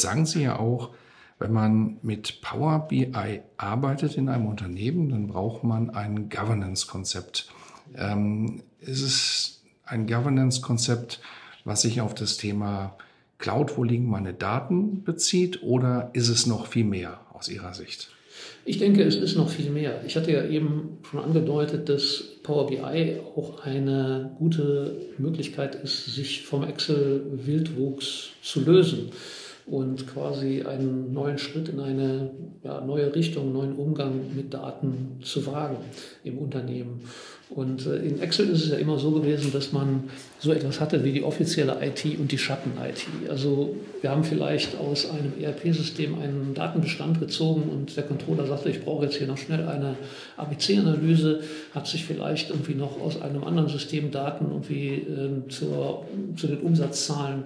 Jetzt sagen Sie ja auch, wenn man mit Power BI arbeitet in einem Unternehmen, dann braucht man ein Governance-Konzept. Ähm, ist es ein Governance-Konzept, was sich auf das Thema Cloud, wo liegen meine Daten bezieht, oder ist es noch viel mehr aus Ihrer Sicht? Ich denke, es ist noch viel mehr. Ich hatte ja eben schon angedeutet, dass Power BI auch eine gute Möglichkeit ist, sich vom Excel-Wildwuchs zu lösen und quasi einen neuen Schritt in eine ja, neue Richtung, einen neuen Umgang mit Daten zu wagen im Unternehmen. Und äh, in Excel ist es ja immer so gewesen, dass man so etwas hatte wie die offizielle IT und die Schatten-IT. Also wir haben vielleicht aus einem ERP-System einen Datenbestand gezogen und der Controller sagte, ich brauche jetzt hier noch schnell eine ABC-Analyse, hat sich vielleicht irgendwie noch aus einem anderen System Daten irgendwie äh, zur, zu den Umsatzzahlen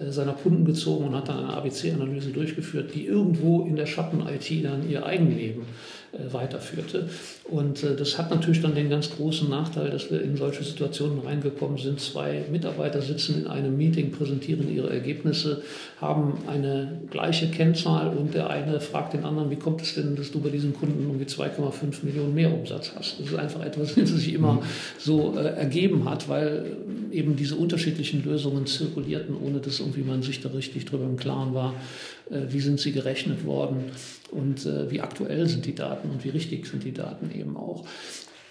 äh, seiner Kunden gezogen und hat dann eine ABC-Analyse durchgeführt, die irgendwo in der Schatten-IT dann ihr Eigenleben weiterführte. Und äh, das hat natürlich dann den ganz großen Nachteil, dass wir in solche Situationen reingekommen sind. Zwei Mitarbeiter sitzen in einem Meeting, präsentieren ihre Ergebnisse, haben eine gleiche Kennzahl und der eine fragt den anderen, wie kommt es denn, dass du bei diesem Kunden irgendwie 2,5 Millionen mehr Umsatz hast? Das ist einfach etwas, das sich immer mhm. so äh, ergeben hat, weil eben diese unterschiedlichen Lösungen zirkulierten, ohne dass irgendwie man sich da richtig drüber im Klaren war, äh, wie sind sie gerechnet worden und äh, wie aktuell sind die Daten und wie richtig sind die Daten eben auch.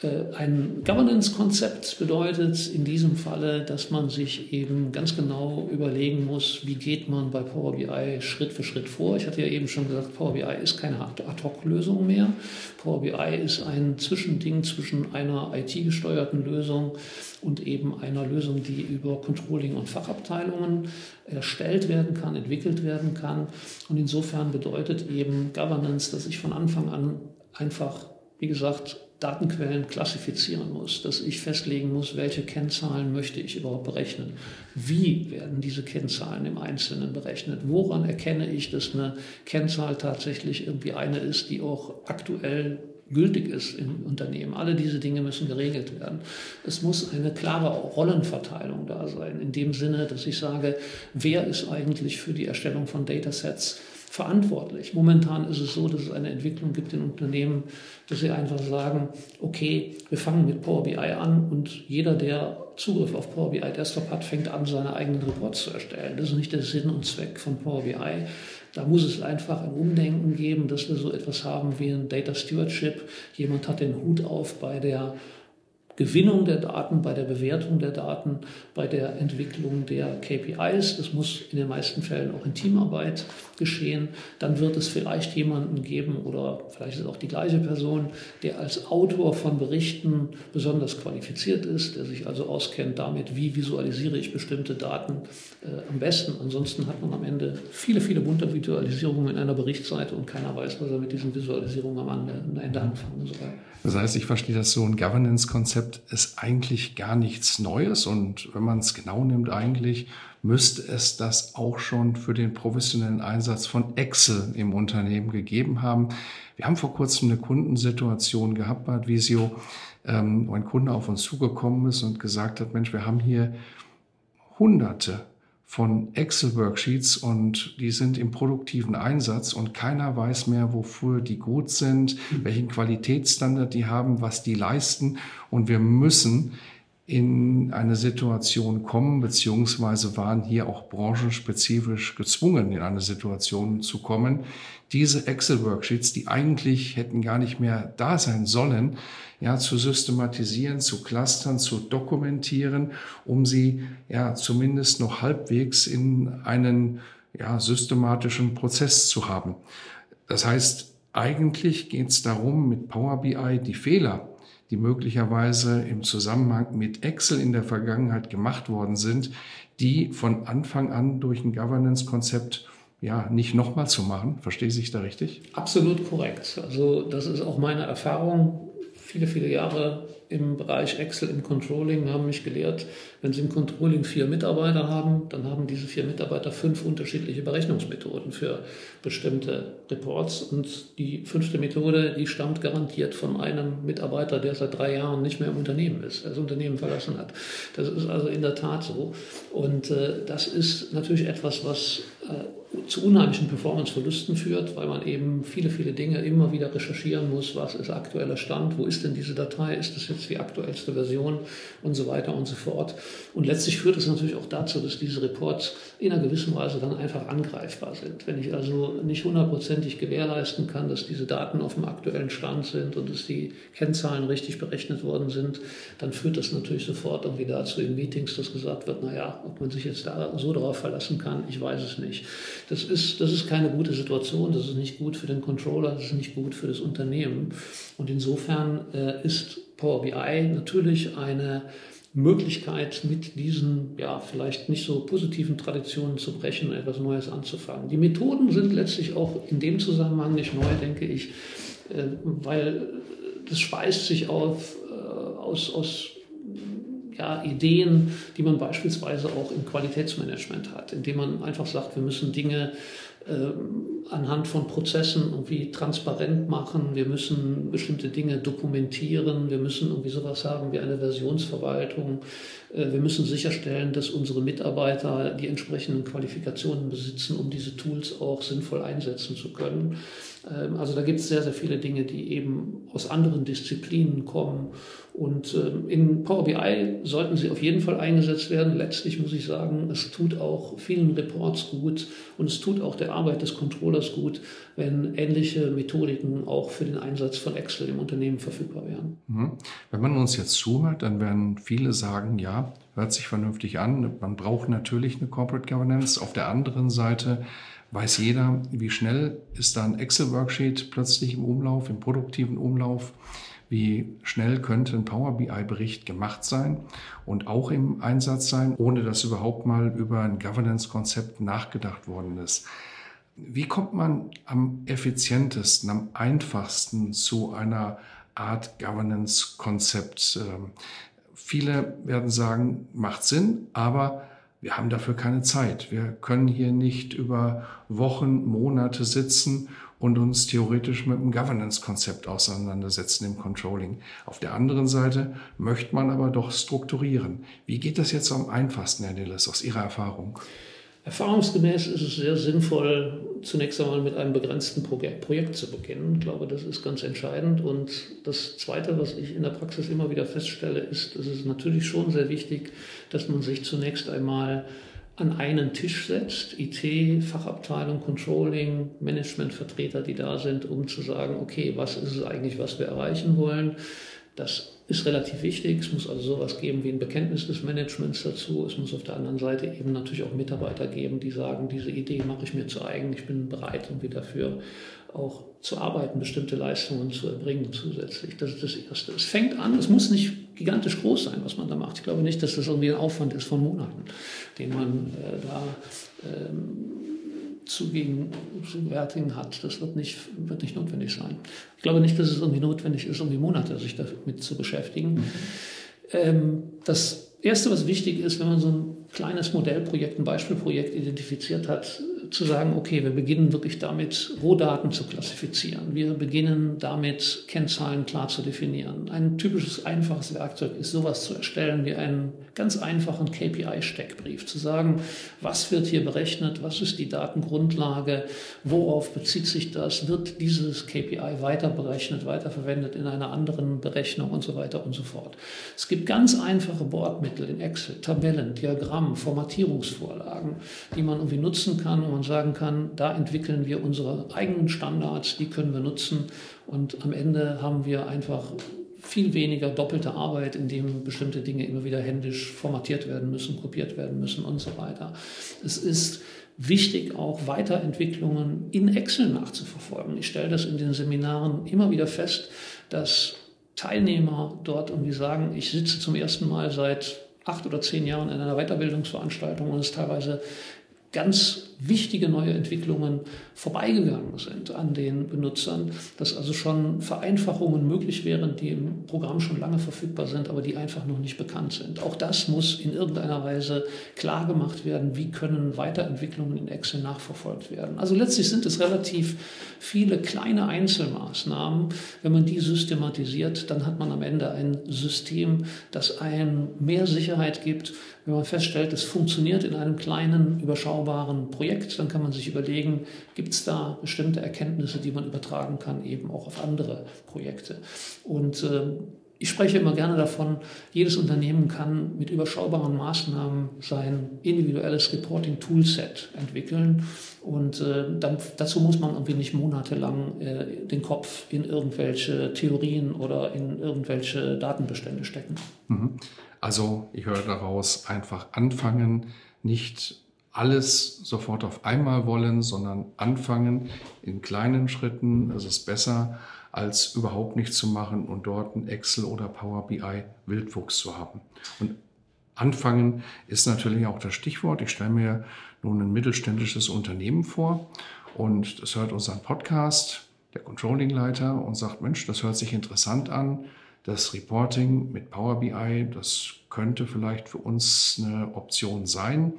Äh, ein Governance-Konzept bedeutet in diesem Falle, dass man sich eben ganz genau überlegen muss, wie geht man bei Power BI Schritt für Schritt vor. Ich hatte ja eben schon gesagt, Power BI ist keine Ad-Hoc-Lösung mehr. Power BI ist ein Zwischending zwischen einer IT-gesteuerten Lösung und eben einer Lösung, die über Controlling und Fachabteilungen erstellt werden kann, entwickelt werden kann. Und insofern bedeutet eben Governance, dass ich von Anfang an einfach, wie gesagt, Datenquellen klassifizieren muss, dass ich festlegen muss, welche Kennzahlen möchte ich überhaupt berechnen. Wie werden diese Kennzahlen im Einzelnen berechnet? Woran erkenne ich, dass eine Kennzahl tatsächlich irgendwie eine ist, die auch aktuell gültig ist im Unternehmen. Alle diese Dinge müssen geregelt werden. Es muss eine klare Rollenverteilung da sein, in dem Sinne, dass ich sage, wer ist eigentlich für die Erstellung von Datasets verantwortlich. Momentan ist es so, dass es eine Entwicklung gibt in Unternehmen, dass sie einfach sagen, okay, wir fangen mit Power BI an und jeder, der Zugriff auf Power BI Desktop hat, fängt an, seine eigenen Reports zu erstellen. Das ist nicht der Sinn und Zweck von Power BI. Da muss es einfach ein Umdenken geben, dass wir so etwas haben wie ein Data Stewardship. Jemand hat den Hut auf bei der Gewinnung der Daten, bei der Bewertung der Daten, bei der Entwicklung der KPIs. Das muss in den meisten Fällen auch in Teamarbeit geschehen. Dann wird es vielleicht jemanden geben oder vielleicht ist es auch die gleiche Person, der als Autor von Berichten besonders qualifiziert ist, der sich also auskennt damit, wie visualisiere ich bestimmte Daten äh, am besten. Ansonsten hat man am Ende viele, viele bunte Visualisierungen in einer Berichtsseite und keiner weiß, was er mit diesen Visualisierungen am Ende anfangen soll. Das heißt, ich verstehe das so, ein Governance-Konzept ist eigentlich gar nichts Neues und wenn man es genau nimmt, eigentlich müsste es das auch schon für den professionellen Einsatz von Excel im Unternehmen gegeben haben. Wir haben vor kurzem eine Kundensituation gehabt bei Advisio, ähm, wo ein Kunde auf uns zugekommen ist und gesagt hat, Mensch, wir haben hier hunderte von Excel-Worksheets und die sind im produktiven Einsatz und keiner weiß mehr, wofür die gut sind, welchen Qualitätsstandard die haben, was die leisten. Und wir müssen in eine Situation kommen, beziehungsweise waren hier auch branchenspezifisch gezwungen, in eine Situation zu kommen. Diese Excel-Worksheets, die eigentlich hätten gar nicht mehr da sein sollen, ja, zu systematisieren, zu clustern, zu dokumentieren, um sie ja zumindest noch halbwegs in einen ja, systematischen Prozess zu haben. Das heißt, eigentlich geht es darum, mit Power BI die Fehler, die möglicherweise im Zusammenhang mit Excel in der Vergangenheit gemacht worden sind, die von Anfang an durch ein Governance-Konzept ja, nicht nochmal zu machen. Verstehe ich da richtig? Absolut korrekt. Also das ist auch meine Erfahrung. Viele, viele Jahre im Bereich Excel im Controlling haben mich gelehrt, wenn Sie im Controlling vier Mitarbeiter haben, dann haben diese vier Mitarbeiter fünf unterschiedliche Berechnungsmethoden für bestimmte Reports. Und die fünfte Methode, die stammt garantiert von einem Mitarbeiter, der seit drei Jahren nicht mehr im Unternehmen ist, das Unternehmen verlassen hat. Das ist also in der Tat so. Und äh, das ist natürlich etwas, was äh, zu unheimlichen Performanceverlusten führt, weil man eben viele, viele Dinge immer wieder recherchieren muss. Was ist aktueller Stand? Wo ist denn diese Datei? Ist das jetzt die aktuellste Version? Und so weiter und so fort. Und letztlich führt es natürlich auch dazu, dass diese Reports in einer gewissen Weise dann einfach angreifbar sind. Wenn ich also nicht hundertprozentig gewährleisten kann, dass diese Daten auf dem aktuellen Stand sind und dass die Kennzahlen richtig berechnet worden sind, dann führt das natürlich sofort irgendwie dazu in Meetings, dass gesagt wird, naja, ob man sich jetzt da so darauf verlassen kann, ich weiß es nicht. Das ist, das ist keine gute Situation, das ist nicht gut für den Controller, das ist nicht gut für das Unternehmen. Und insofern äh, ist Power BI natürlich eine Möglichkeit, mit diesen ja vielleicht nicht so positiven Traditionen zu brechen und etwas Neues anzufangen. Die Methoden sind letztlich auch in dem Zusammenhang nicht neu, denke ich, äh, weil das speist sich auf, äh, aus, aus ja, Ideen, die man beispielsweise auch im Qualitätsmanagement hat, indem man einfach sagt, wir müssen Dinge äh, anhand von Prozessen irgendwie transparent machen. Wir müssen bestimmte Dinge dokumentieren. Wir müssen irgendwie sowas haben wie eine Versionsverwaltung. Äh, wir müssen sicherstellen, dass unsere Mitarbeiter die entsprechenden Qualifikationen besitzen, um diese Tools auch sinnvoll einsetzen zu können. Ähm, also da gibt es sehr, sehr viele Dinge, die eben aus anderen Disziplinen kommen. Und ähm, in Power BI sollten sie auf jeden Fall eingesetzt werden. Letztlich muss ich sagen, es tut auch vielen Reports gut und es tut auch der Arbeit des Controllers gut, wenn ähnliche Methodiken auch für den Einsatz von Excel im Unternehmen verfügbar wären. Mhm. Wenn man uns jetzt zuhört, dann werden viele sagen, ja, hört sich vernünftig an. Man braucht natürlich eine Corporate Governance. Auf der anderen Seite weiß jeder, wie schnell ist da ein Excel-Worksheet plötzlich im Umlauf, im produktiven Umlauf. Wie schnell könnte ein Power BI-Bericht gemacht sein und auch im Einsatz sein, ohne dass überhaupt mal über ein Governance-Konzept nachgedacht worden ist. Wie kommt man am effizientesten, am einfachsten zu einer Art Governance-Konzept? Ähm, viele werden sagen, macht Sinn, aber wir haben dafür keine Zeit. Wir können hier nicht über Wochen, Monate sitzen und uns theoretisch mit einem Governance-Konzept auseinandersetzen im Controlling. Auf der anderen Seite möchte man aber doch strukturieren. Wie geht das jetzt am einfachsten, Herr Dilles, aus Ihrer Erfahrung? Erfahrungsgemäß ist es sehr sinnvoll, zunächst einmal mit einem begrenzten Projekt zu beginnen. Ich glaube, das ist ganz entscheidend. Und das Zweite, was ich in der Praxis immer wieder feststelle, ist, es ist natürlich schon sehr wichtig, dass man sich zunächst einmal an einen Tisch setzt, IT, Fachabteilung, Controlling, Managementvertreter, die da sind, um zu sagen, okay, was ist es eigentlich, was wir erreichen wollen? Das ist relativ wichtig. Es muss also sowas geben wie ein Bekenntnis des Managements dazu. Es muss auf der anderen Seite eben natürlich auch Mitarbeiter geben, die sagen, diese Idee mache ich mir zu eigen. Ich bin bereit, irgendwie dafür auch zu arbeiten, bestimmte Leistungen zu erbringen zusätzlich. Das ist das Erste. Es fängt an, es muss nicht gigantisch groß sein, was man da macht. Ich glaube nicht, dass das irgendwie ein Aufwand ist von Monaten, den man äh, da ähm, zu gegenwärtigen hat. Das wird nicht, wird nicht notwendig sein. Ich glaube nicht, dass es irgendwie notwendig ist, um die Monate sich damit zu beschäftigen. Mhm. Ähm, das Erste, was wichtig ist, wenn man so ein kleines Modellprojekt, ein Beispielprojekt identifiziert hat, zu sagen, okay, wir beginnen wirklich damit, Rohdaten zu klassifizieren. Wir beginnen damit, Kennzahlen klar zu definieren. Ein typisches, einfaches Werkzeug ist, sowas zu erstellen wie einen ganz einfachen KPI-Steckbrief. Zu sagen, was wird hier berechnet, was ist die Datengrundlage, worauf bezieht sich das, wird dieses KPI weiter berechnet, weiterverwendet in einer anderen Berechnung und so weiter und so fort. Es gibt ganz einfache Bordmittel in Excel, Tabellen, Diagrammen, Formatierungsvorlagen, die man irgendwie nutzen kann, um man sagen kann, da entwickeln wir unsere eigenen Standards, die können wir nutzen und am Ende haben wir einfach viel weniger doppelte Arbeit, indem bestimmte Dinge immer wieder händisch formatiert werden müssen, kopiert werden müssen und so weiter. Es ist wichtig, auch Weiterentwicklungen in Excel nachzuverfolgen. Ich stelle das in den Seminaren immer wieder fest, dass Teilnehmer dort irgendwie sagen, ich sitze zum ersten Mal seit acht oder zehn Jahren in einer Weiterbildungsveranstaltung und es teilweise ganz wichtige neue Entwicklungen vorbeigegangen sind an den Benutzern, dass also schon Vereinfachungen möglich wären, die im Programm schon lange verfügbar sind, aber die einfach noch nicht bekannt sind. Auch das muss in irgendeiner Weise klar gemacht werden, wie können Weiterentwicklungen in Excel nachverfolgt werden. Also letztlich sind es relativ viele kleine Einzelmaßnahmen. Wenn man die systematisiert, dann hat man am Ende ein System, das einem mehr Sicherheit gibt, wenn man feststellt, es funktioniert in einem kleinen, überschaubaren Projekt, dann kann man sich überlegen, gibt es da bestimmte Erkenntnisse, die man übertragen kann, eben auch auf andere Projekte. Und äh, ich spreche immer gerne davon, jedes Unternehmen kann mit überschaubaren Maßnahmen sein individuelles Reporting-Toolset entwickeln. Und äh, dann, dazu muss man irgendwie nicht monatelang äh, den Kopf in irgendwelche Theorien oder in irgendwelche Datenbestände stecken. Mhm. Also ich höre daraus einfach anfangen, nicht alles sofort auf einmal wollen, sondern anfangen in kleinen Schritten. Das ist besser, als überhaupt nichts zu machen und dort ein Excel oder Power BI Wildwuchs zu haben. Und anfangen ist natürlich auch das Stichwort. Ich stelle mir nun ein mittelständisches Unternehmen vor und das hört unseren Podcast, der Controlling-Leiter, und sagt, Mensch, das hört sich interessant an das Reporting mit Power BI, das könnte vielleicht für uns eine Option sein.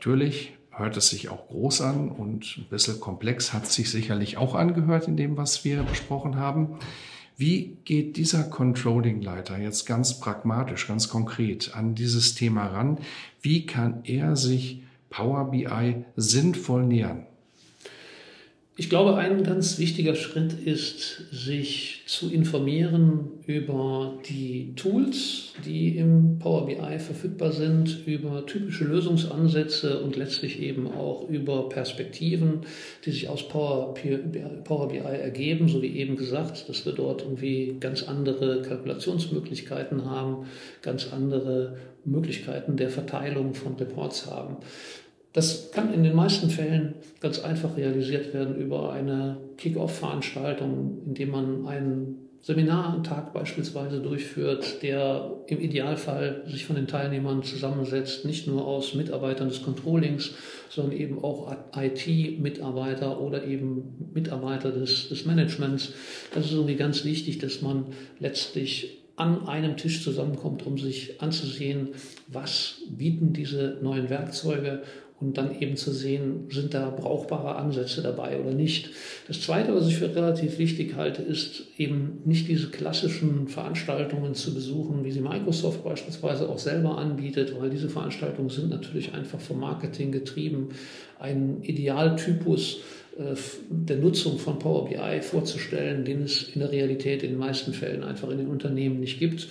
Natürlich hört es sich auch groß an und ein bisschen komplex hat sich sicherlich auch angehört in dem, was wir besprochen haben. Wie geht dieser Controlling-Leiter jetzt ganz pragmatisch, ganz konkret an dieses Thema ran? Wie kann er sich Power BI sinnvoll nähern? Ich glaube, ein ganz wichtiger Schritt ist, sich zu informieren über die Tools, die im Power BI verfügbar sind, über typische Lösungsansätze und letztlich eben auch über Perspektiven, die sich aus Power, Power BI ergeben, so wie eben gesagt, dass wir dort irgendwie ganz andere Kalkulationsmöglichkeiten haben, ganz andere Möglichkeiten der Verteilung von Reports haben. Das kann in den meisten Fällen ganz einfach realisiert werden über eine Kick-Off-Veranstaltung, indem man einen Seminartag beispielsweise durchführt, der im Idealfall sich von den Teilnehmern zusammensetzt, nicht nur aus Mitarbeitern des Controllings, sondern eben auch IT-Mitarbeiter oder eben Mitarbeiter des, des Managements. Das ist irgendwie ganz wichtig, dass man letztlich an einem Tisch zusammenkommt, um sich anzusehen, was bieten diese neuen Werkzeuge und dann eben zu sehen, sind da brauchbare Ansätze dabei oder nicht. Das Zweite, was ich für relativ wichtig halte, ist eben nicht diese klassischen Veranstaltungen zu besuchen, wie sie Microsoft beispielsweise auch selber anbietet, weil diese Veranstaltungen sind natürlich einfach vom Marketing getrieben. Ein Idealtypus äh, der Nutzung von Power BI vorzustellen, den es in der Realität in den meisten Fällen einfach in den Unternehmen nicht gibt.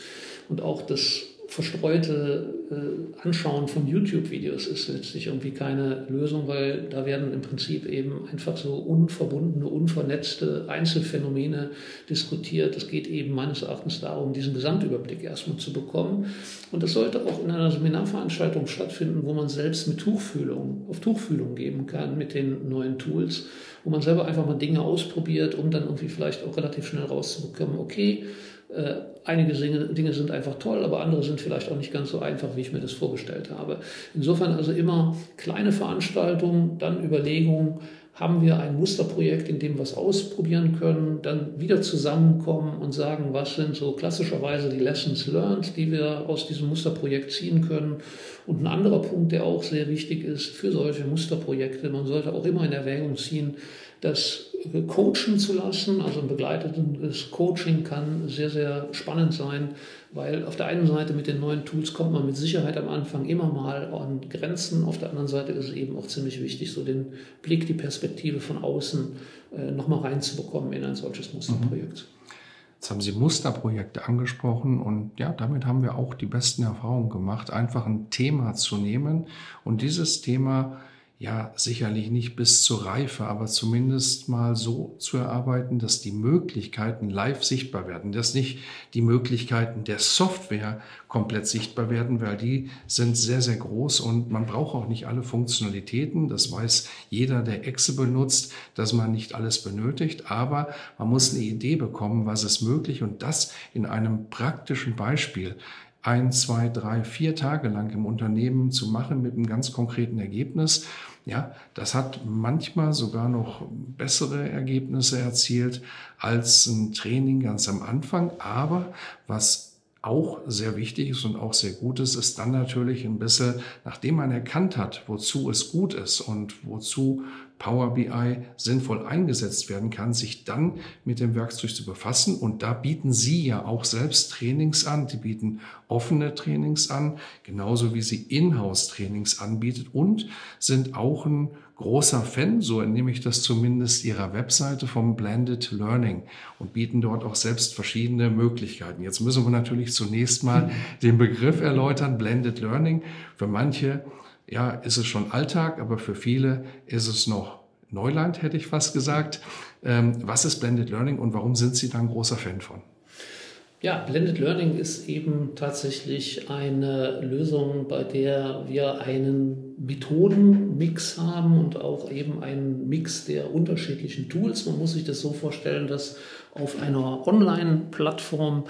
Und auch das verstreute äh, Anschauen von YouTube-Videos ist letztlich irgendwie keine Lösung, weil da werden im Prinzip eben einfach so unverbundene, unvernetzte Einzelfänomene diskutiert. Es geht eben meines Erachtens darum, diesen Gesamtüberblick erstmal zu bekommen. Und das sollte auch in einer Seminarveranstaltung stattfinden, wo man selbst mit Tuchfühlung, auf Tuchfühlung geben kann mit den neuen Tools, wo man selber einfach mal Dinge ausprobiert, um dann irgendwie vielleicht auch relativ schnell rauszubekommen, okay, äh, einige Dinge sind einfach toll, aber andere sind vielleicht auch nicht ganz so einfach, wie ich mir das vorgestellt habe. Insofern also immer kleine Veranstaltungen, dann Überlegungen, haben wir ein Musterprojekt, in dem wir es ausprobieren können, dann wieder zusammenkommen und sagen, was sind so klassischerweise die Lessons learned, die wir aus diesem Musterprojekt ziehen können. Und ein anderer Punkt, der auch sehr wichtig ist für solche Musterprojekte, man sollte auch immer in Erwägung ziehen, dass coachen zu lassen. Also ein begleitetes Coaching kann sehr, sehr spannend sein, weil auf der einen Seite mit den neuen Tools kommt man mit Sicherheit am Anfang immer mal an Grenzen. Auf der anderen Seite ist es eben auch ziemlich wichtig, so den Blick, die Perspektive von außen äh, nochmal reinzubekommen in ein solches Musterprojekt. Jetzt haben Sie Musterprojekte angesprochen und ja, damit haben wir auch die besten Erfahrungen gemacht, einfach ein Thema zu nehmen und dieses Thema ja sicherlich nicht bis zur Reife, aber zumindest mal so zu erarbeiten, dass die Möglichkeiten live sichtbar werden, dass nicht die Möglichkeiten der Software komplett sichtbar werden, weil die sind sehr, sehr groß und man braucht auch nicht alle Funktionalitäten. Das weiß jeder, der Excel benutzt, dass man nicht alles benötigt, aber man muss eine Idee bekommen, was ist möglich und das in einem praktischen Beispiel ein, zwei, drei, vier Tage lang im Unternehmen zu machen mit einem ganz konkreten Ergebnis. Ja, das hat manchmal sogar noch bessere Ergebnisse erzielt als ein Training ganz am Anfang. Aber was auch sehr wichtig ist und auch sehr gut ist, ist dann natürlich ein bisschen, nachdem man erkannt hat, wozu es gut ist und wozu Power BI sinnvoll eingesetzt werden kann, sich dann mit dem Werkzeug zu befassen. Und da bieten Sie ja auch selbst Trainings an. Die bieten offene Trainings an, genauso wie Sie Inhouse-Trainings anbietet und sind auch ein großer Fan, so entnehme ich das zumindest Ihrer Webseite vom Blended Learning und bieten dort auch selbst verschiedene Möglichkeiten. Jetzt müssen wir natürlich zunächst mal den Begriff erläutern, Blended Learning. Für manche ja, ist es schon Alltag, aber für viele ist es noch Neuland, hätte ich fast gesagt. Ähm, was ist Blended Learning und warum sind Sie da ein großer Fan von? Ja, Blended Learning ist eben tatsächlich eine Lösung, bei der wir einen Methodenmix haben und auch eben einen Mix der unterschiedlichen Tools. Man muss sich das so vorstellen, dass auf einer Online-Plattform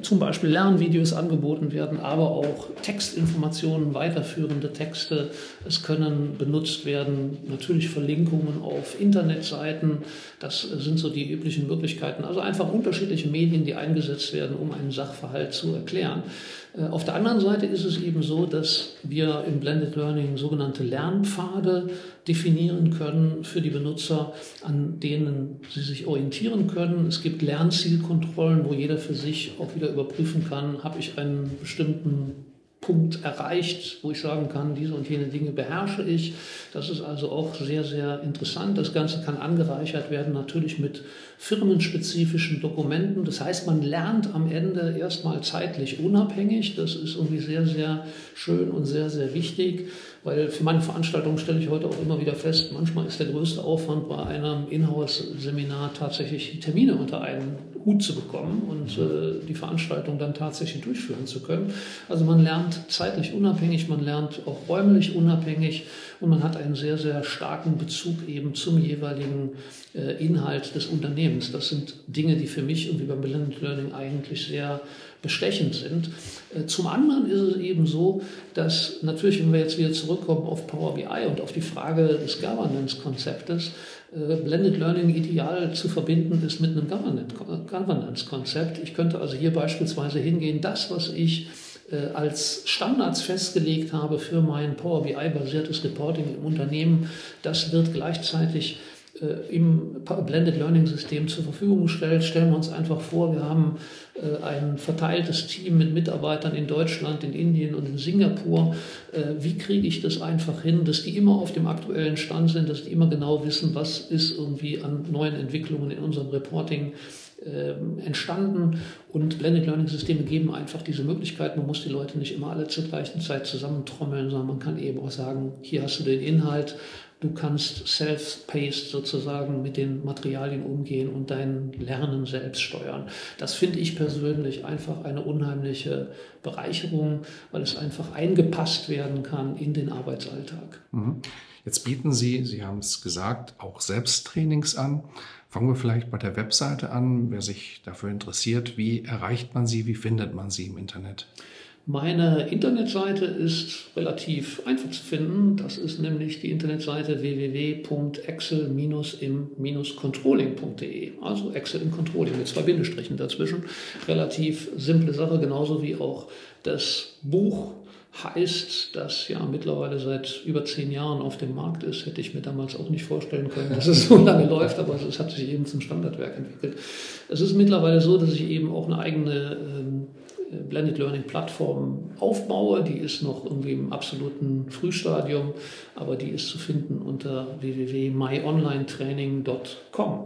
zum Beispiel Lernvideos angeboten werden, aber auch Textinformationen, weiterführende Texte. Es können benutzt werden natürlich Verlinkungen auf Internetseiten. Das sind so die üblichen Möglichkeiten. Also einfach unterschiedliche Medien, die eingesetzt werden, um einen Sachverhalt zu erklären. Äh, auf der anderen Seite ist es eben so, dass wir im Blended Learning sogenannte Lernpfade definieren können für die Benutzer, an denen sie sich orientieren können. Es gibt Lernzielkontrollen, wo jeder für sich auch wieder überprüfen kann, habe ich einen bestimmten Punkt erreicht, wo ich sagen kann, diese und jene Dinge beherrsche ich. Das ist also auch sehr, sehr interessant. Das Ganze kann angereichert werden natürlich mit firmenspezifischen Dokumenten. Das heißt, man lernt am Ende erstmal zeitlich unabhängig. Das ist irgendwie sehr, sehr schön und sehr, sehr wichtig. Weil für meine Veranstaltungen stelle ich heute auch immer wieder fest, manchmal ist der größte Aufwand bei einem Inhouse-Seminar tatsächlich Termine unter einen Hut zu bekommen und äh, die Veranstaltung dann tatsächlich durchführen zu können. Also man lernt zeitlich unabhängig, man lernt auch räumlich unabhängig und man hat einen sehr, sehr starken Bezug eben zum jeweiligen äh, Inhalt des Unternehmens. Das sind Dinge, die für mich irgendwie beim Blended Learning eigentlich sehr bestechend sind. Äh, zum anderen ist es eben so, dass natürlich, wenn wir jetzt wieder zurückkommen auf Power BI und auf die Frage des Governance-Konzeptes, äh, Blended Learning ideal zu verbinden ist mit einem Governance-Konzept. Ich könnte also hier beispielsweise hingehen, das, was ich äh, als Standards festgelegt habe für mein Power BI-basiertes Reporting im Unternehmen, das wird gleichzeitig im Blended Learning System zur Verfügung gestellt. Stellen wir uns einfach vor, wir haben äh, ein verteiltes Team mit Mitarbeitern in Deutschland, in Indien und in Singapur. Äh, wie kriege ich das einfach hin, dass die immer auf dem aktuellen Stand sind, dass die immer genau wissen, was ist irgendwie an neuen Entwicklungen in unserem Reporting entstanden und Blended Learning Systeme geben einfach diese Möglichkeit. Man muss die Leute nicht immer alle zur gleichen Zeit zusammentrommeln, sondern man kann eben auch sagen, hier hast du den Inhalt, Du kannst self-paced sozusagen mit den Materialien umgehen und dein Lernen selbst steuern. Das finde ich persönlich einfach eine unheimliche Bereicherung, weil es einfach eingepasst werden kann in den Arbeitsalltag. Mhm. Jetzt bieten Sie, Sie haben es gesagt, auch Selbsttrainings an. Fangen wir vielleicht bei der Webseite an. Wer sich dafür interessiert, wie erreicht man sie, wie findet man sie im Internet? Meine Internetseite ist relativ einfach zu finden. Das ist nämlich die Internetseite www.excel-im-controlling.de. Also Excel im Controlling mit zwei Bindestrichen dazwischen. Relativ simple Sache, genauso wie auch das Buch heißt, das ja mittlerweile seit über zehn Jahren auf dem Markt ist. Hätte ich mir damals auch nicht vorstellen können, dass es so lange läuft, aber es hat sich eben zum Standardwerk entwickelt. Es ist mittlerweile so, dass ich eben auch eine eigene ähm, Blended Learning Plattform aufbaue. Die ist noch irgendwie im absoluten Frühstadium, aber die ist zu finden unter www.myonlinetraining.com.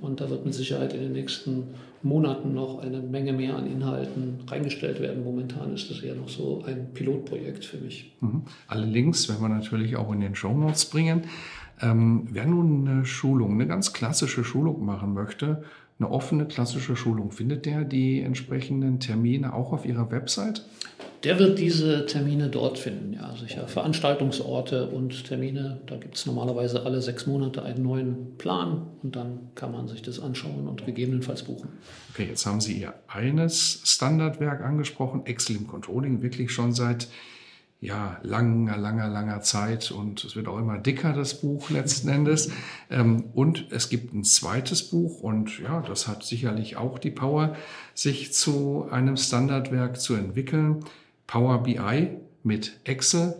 Und da wird mit Sicherheit in den nächsten Monaten noch eine Menge mehr an Inhalten reingestellt werden. Momentan ist das eher noch so ein Pilotprojekt für mich. Mhm. Alle Links werden wir natürlich auch in den Show Notes bringen. Ähm, wer nun eine Schulung, eine ganz klassische Schulung machen möchte, eine offene klassische Schulung, findet der die entsprechenden Termine auch auf Ihrer Website? Der wird diese Termine dort finden, ja, sicher. Veranstaltungsorte und Termine. Da gibt es normalerweise alle sechs Monate einen neuen Plan und dann kann man sich das anschauen und gegebenenfalls buchen. Okay, jetzt haben Sie Ihr eines Standardwerk angesprochen, Excel im Controlling, wirklich schon seit ja, langer, langer, langer Zeit und es wird auch immer dicker, das Buch letzten Endes. Ähm, und es gibt ein zweites Buch und ja, das hat sicherlich auch die Power, sich zu einem Standardwerk zu entwickeln. Power BI mit Excel.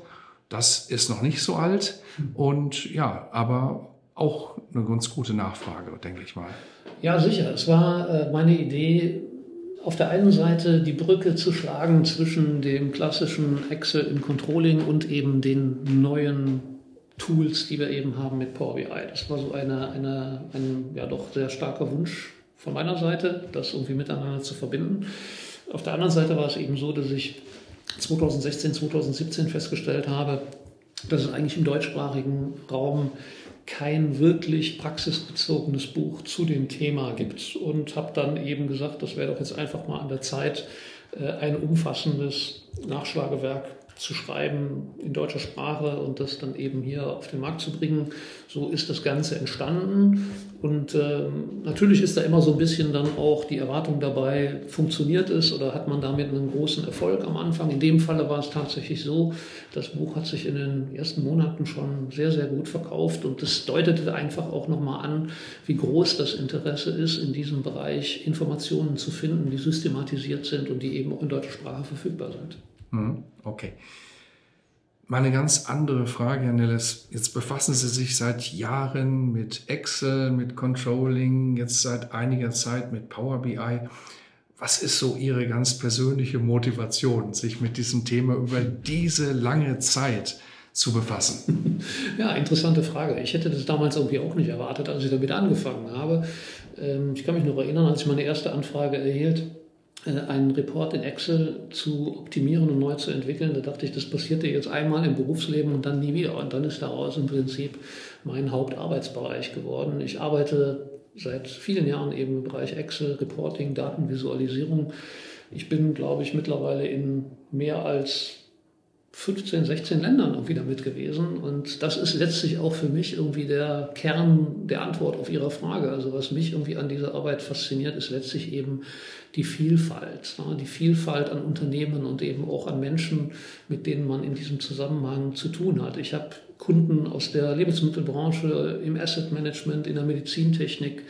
Das ist noch nicht so alt und ja, aber auch eine ganz gute Nachfrage, denke ich mal. Ja, sicher. Es war äh, meine Idee, auf der einen Seite die Brücke zu schlagen zwischen dem klassischen Excel im Controlling und eben den neuen Tools, die wir eben haben mit Power BI. Das war so eine, eine, ein ja doch sehr starker Wunsch von meiner Seite, das irgendwie miteinander zu verbinden. Auf der anderen Seite war es eben so, dass ich 2016, 2017 festgestellt habe, dass es eigentlich im deutschsprachigen Raum kein wirklich praxisbezogenes Buch zu dem Thema gibt. Und habe dann eben gesagt, das wäre doch jetzt einfach mal an der Zeit, äh, ein umfassendes Nachschlagewerk zu schreiben in deutscher Sprache und das dann eben hier auf den Markt zu bringen. So ist das Ganze entstanden. Und ähm, natürlich ist da immer so ein bisschen dann auch die Erwartung dabei, funktioniert es oder hat man damit einen großen Erfolg am Anfang. In dem Falle war es tatsächlich so, das Buch hat sich in den ersten Monaten schon sehr, sehr gut verkauft und das deutete einfach auch nochmal an, wie groß das Interesse ist, in diesem Bereich Informationen zu finden, die systematisiert sind und die eben auch in deutscher Sprache verfügbar sind. Mhm. Okay. Meine ganz andere Frage, Herr Nellis. Jetzt befassen Sie sich seit Jahren mit Excel, mit Controlling, jetzt seit einiger Zeit mit Power BI. Was ist so Ihre ganz persönliche Motivation, sich mit diesem Thema über diese lange Zeit zu befassen? Ja, interessante Frage. Ich hätte das damals irgendwie auch nicht erwartet, als ich damit angefangen habe. Ähm, ich kann mich noch erinnern, als ich meine erste Anfrage erhielt, einen Report in Excel zu optimieren und neu zu entwickeln. Da dachte ich, das passierte jetzt einmal im Berufsleben und dann nie wieder. Und dann ist daraus im Prinzip mein Hauptarbeitsbereich geworden. Ich arbeite seit vielen Jahren eben im Bereich Excel, Reporting, Datenvisualisierung. Ich bin, glaube ich, mittlerweile in mehr als 15, 16 Ländern irgendwie damit gewesen. Und das ist letztlich auch für mich irgendwie der Kern der Antwort auf Ihre Frage. Also was mich irgendwie an dieser Arbeit fasziniert, ist letztlich eben die Vielfalt. Die Vielfalt an Unternehmen und eben auch an Menschen, mit denen man in diesem Zusammenhang zu tun hat. Ich habe Kunden aus der Lebensmittelbranche, im Asset Management, in der Medizintechnik,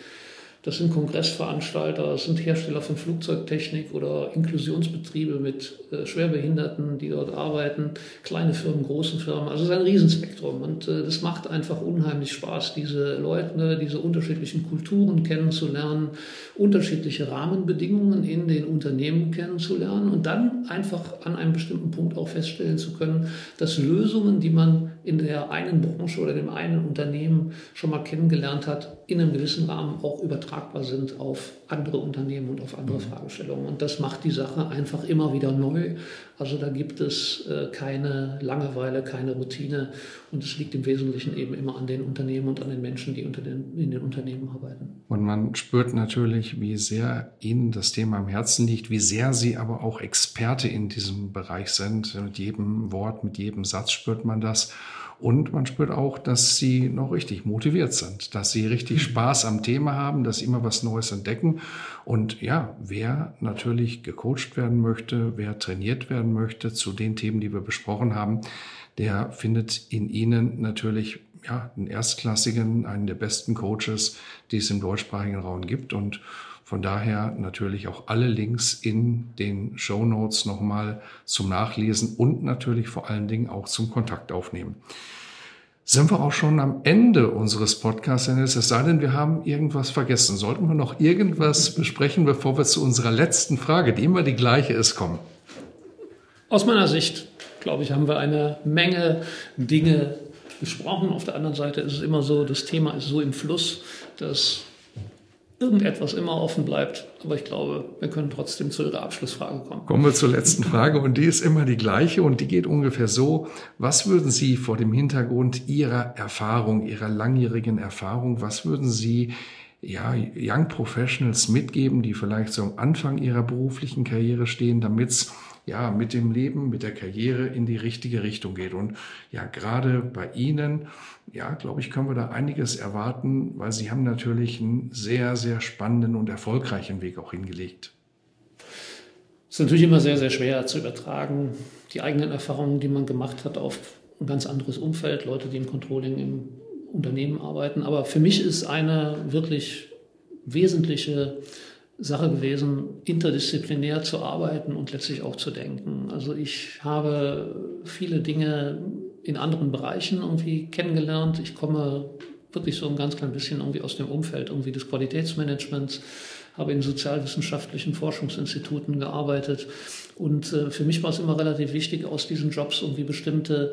das sind Kongressveranstalter, das sind Hersteller von Flugzeugtechnik oder Inklusionsbetriebe mit äh, Schwerbehinderten, die dort arbeiten, kleine Firmen, große Firmen. Also es ist ein Riesenspektrum und äh, das macht einfach unheimlich Spaß, diese Leute, diese unterschiedlichen Kulturen kennenzulernen, unterschiedliche Rahmenbedingungen in den Unternehmen kennenzulernen und dann einfach an einem bestimmten Punkt auch feststellen zu können, dass Lösungen, die man in der einen Branche oder dem einen Unternehmen schon mal kennengelernt hat, in einem gewissen Rahmen auch übertragbar sind auf andere Unternehmen und auf andere mhm. Fragestellungen. Und das macht die Sache einfach immer wieder neu. Also da gibt es äh, keine Langeweile, keine Routine. Und es liegt im Wesentlichen eben immer an den Unternehmen und an den Menschen, die unter den, in den Unternehmen arbeiten. Und man spürt natürlich, wie sehr Ihnen das Thema am Herzen liegt, wie sehr Sie aber auch Experte in diesem Bereich sind. Mit jedem Wort, mit jedem Satz spürt man das. Und man spürt auch, dass sie noch richtig motiviert sind, dass sie richtig mhm. Spaß am Thema haben, dass sie immer was Neues entdecken. Und ja, wer natürlich gecoacht werden möchte, wer trainiert werden möchte zu den Themen, die wir besprochen haben, der findet in ihnen natürlich ja, einen erstklassigen, einen der besten Coaches, die es im deutschsprachigen Raum gibt. Und von daher natürlich auch alle Links in den Show Notes nochmal zum Nachlesen und natürlich vor allen Dingen auch zum Kontakt aufnehmen. Sind wir auch schon am Ende unseres Podcasts, Es sei denn, wir haben irgendwas vergessen. Sollten wir noch irgendwas besprechen, bevor wir zu unserer letzten Frage, die immer die gleiche ist, kommen? Aus meiner Sicht, glaube ich, haben wir eine Menge Dinge besprochen. Auf der anderen Seite ist es immer so, das Thema ist so im Fluss, dass irgendetwas immer offen bleibt. Aber ich glaube, wir können trotzdem zu Ihrer Abschlussfrage kommen. Kommen wir zur letzten Frage und die ist immer die gleiche und die geht ungefähr so. Was würden Sie vor dem Hintergrund Ihrer Erfahrung, Ihrer langjährigen Erfahrung, was würden Sie ja, Young Professionals mitgeben, die vielleicht so am Anfang ihrer beruflichen Karriere stehen, damit es ja mit dem Leben, mit der Karriere in die richtige Richtung geht. Und ja, gerade bei Ihnen, ja, glaube ich, können wir da einiges erwarten, weil Sie haben natürlich einen sehr, sehr spannenden und erfolgreichen Weg auch hingelegt. Es ist natürlich immer sehr, sehr schwer zu übertragen, die eigenen Erfahrungen, die man gemacht hat, auf ein ganz anderes Umfeld. Leute, die im Controlling im Unternehmen arbeiten. Aber für mich ist eine wirklich wesentliche Sache gewesen, interdisziplinär zu arbeiten und letztlich auch zu denken. Also ich habe viele Dinge in anderen Bereichen irgendwie kennengelernt. Ich komme wirklich so ein ganz klein bisschen irgendwie aus dem Umfeld irgendwie des Qualitätsmanagements, habe in sozialwissenschaftlichen Forschungsinstituten gearbeitet und äh, für mich war es immer relativ wichtig, aus diesen Jobs irgendwie bestimmte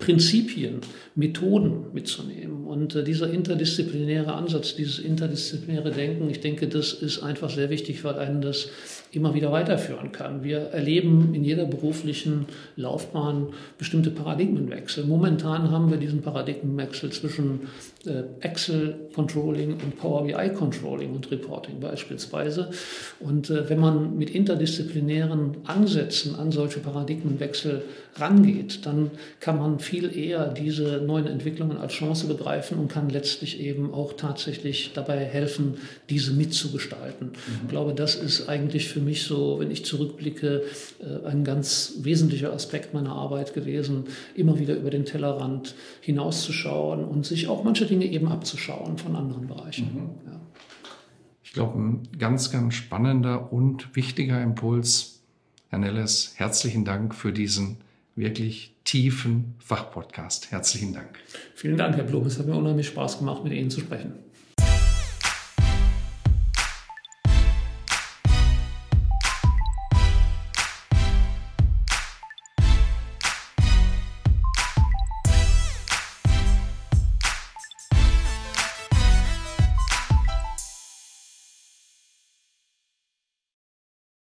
Prinzipien, Methoden mitzunehmen. Und äh, dieser interdisziplinäre Ansatz, dieses interdisziplinäre Denken, ich denke, das ist einfach sehr wichtig, weil einen das immer wieder weiterführen kann. Wir erleben in jeder beruflichen Laufbahn bestimmte Paradigmenwechsel. Momentan haben wir diesen Paradigmenwechsel zwischen äh, Excel Controlling und Power BI Controlling und Reporting beispielsweise. Und äh, wenn man mit interdisziplinären Ansätzen an solche Paradigmenwechsel rangeht, dann kann man viel eher diese neuen Entwicklungen als Chance begreifen und kann letztlich eben auch tatsächlich dabei helfen, diese mitzugestalten. Mhm. Ich glaube, das ist eigentlich für mich so, wenn ich zurückblicke, äh, ein ganz wesentlicher Aspekt meiner Arbeit gewesen, immer wieder über den Tellerrand hinauszuschauen und sich auch manche Dinge eben abzuschauen von anderen Bereichen. Mhm. Ja. Ich glaube, ein ganz, ganz spannender und wichtiger Impuls. Herr Nelles, herzlichen Dank für diesen wirklich tiefen Fachpodcast. Herzlichen Dank. Vielen Dank, Herr Blum. Es hat mir unheimlich Spaß gemacht, mit Ihnen zu sprechen.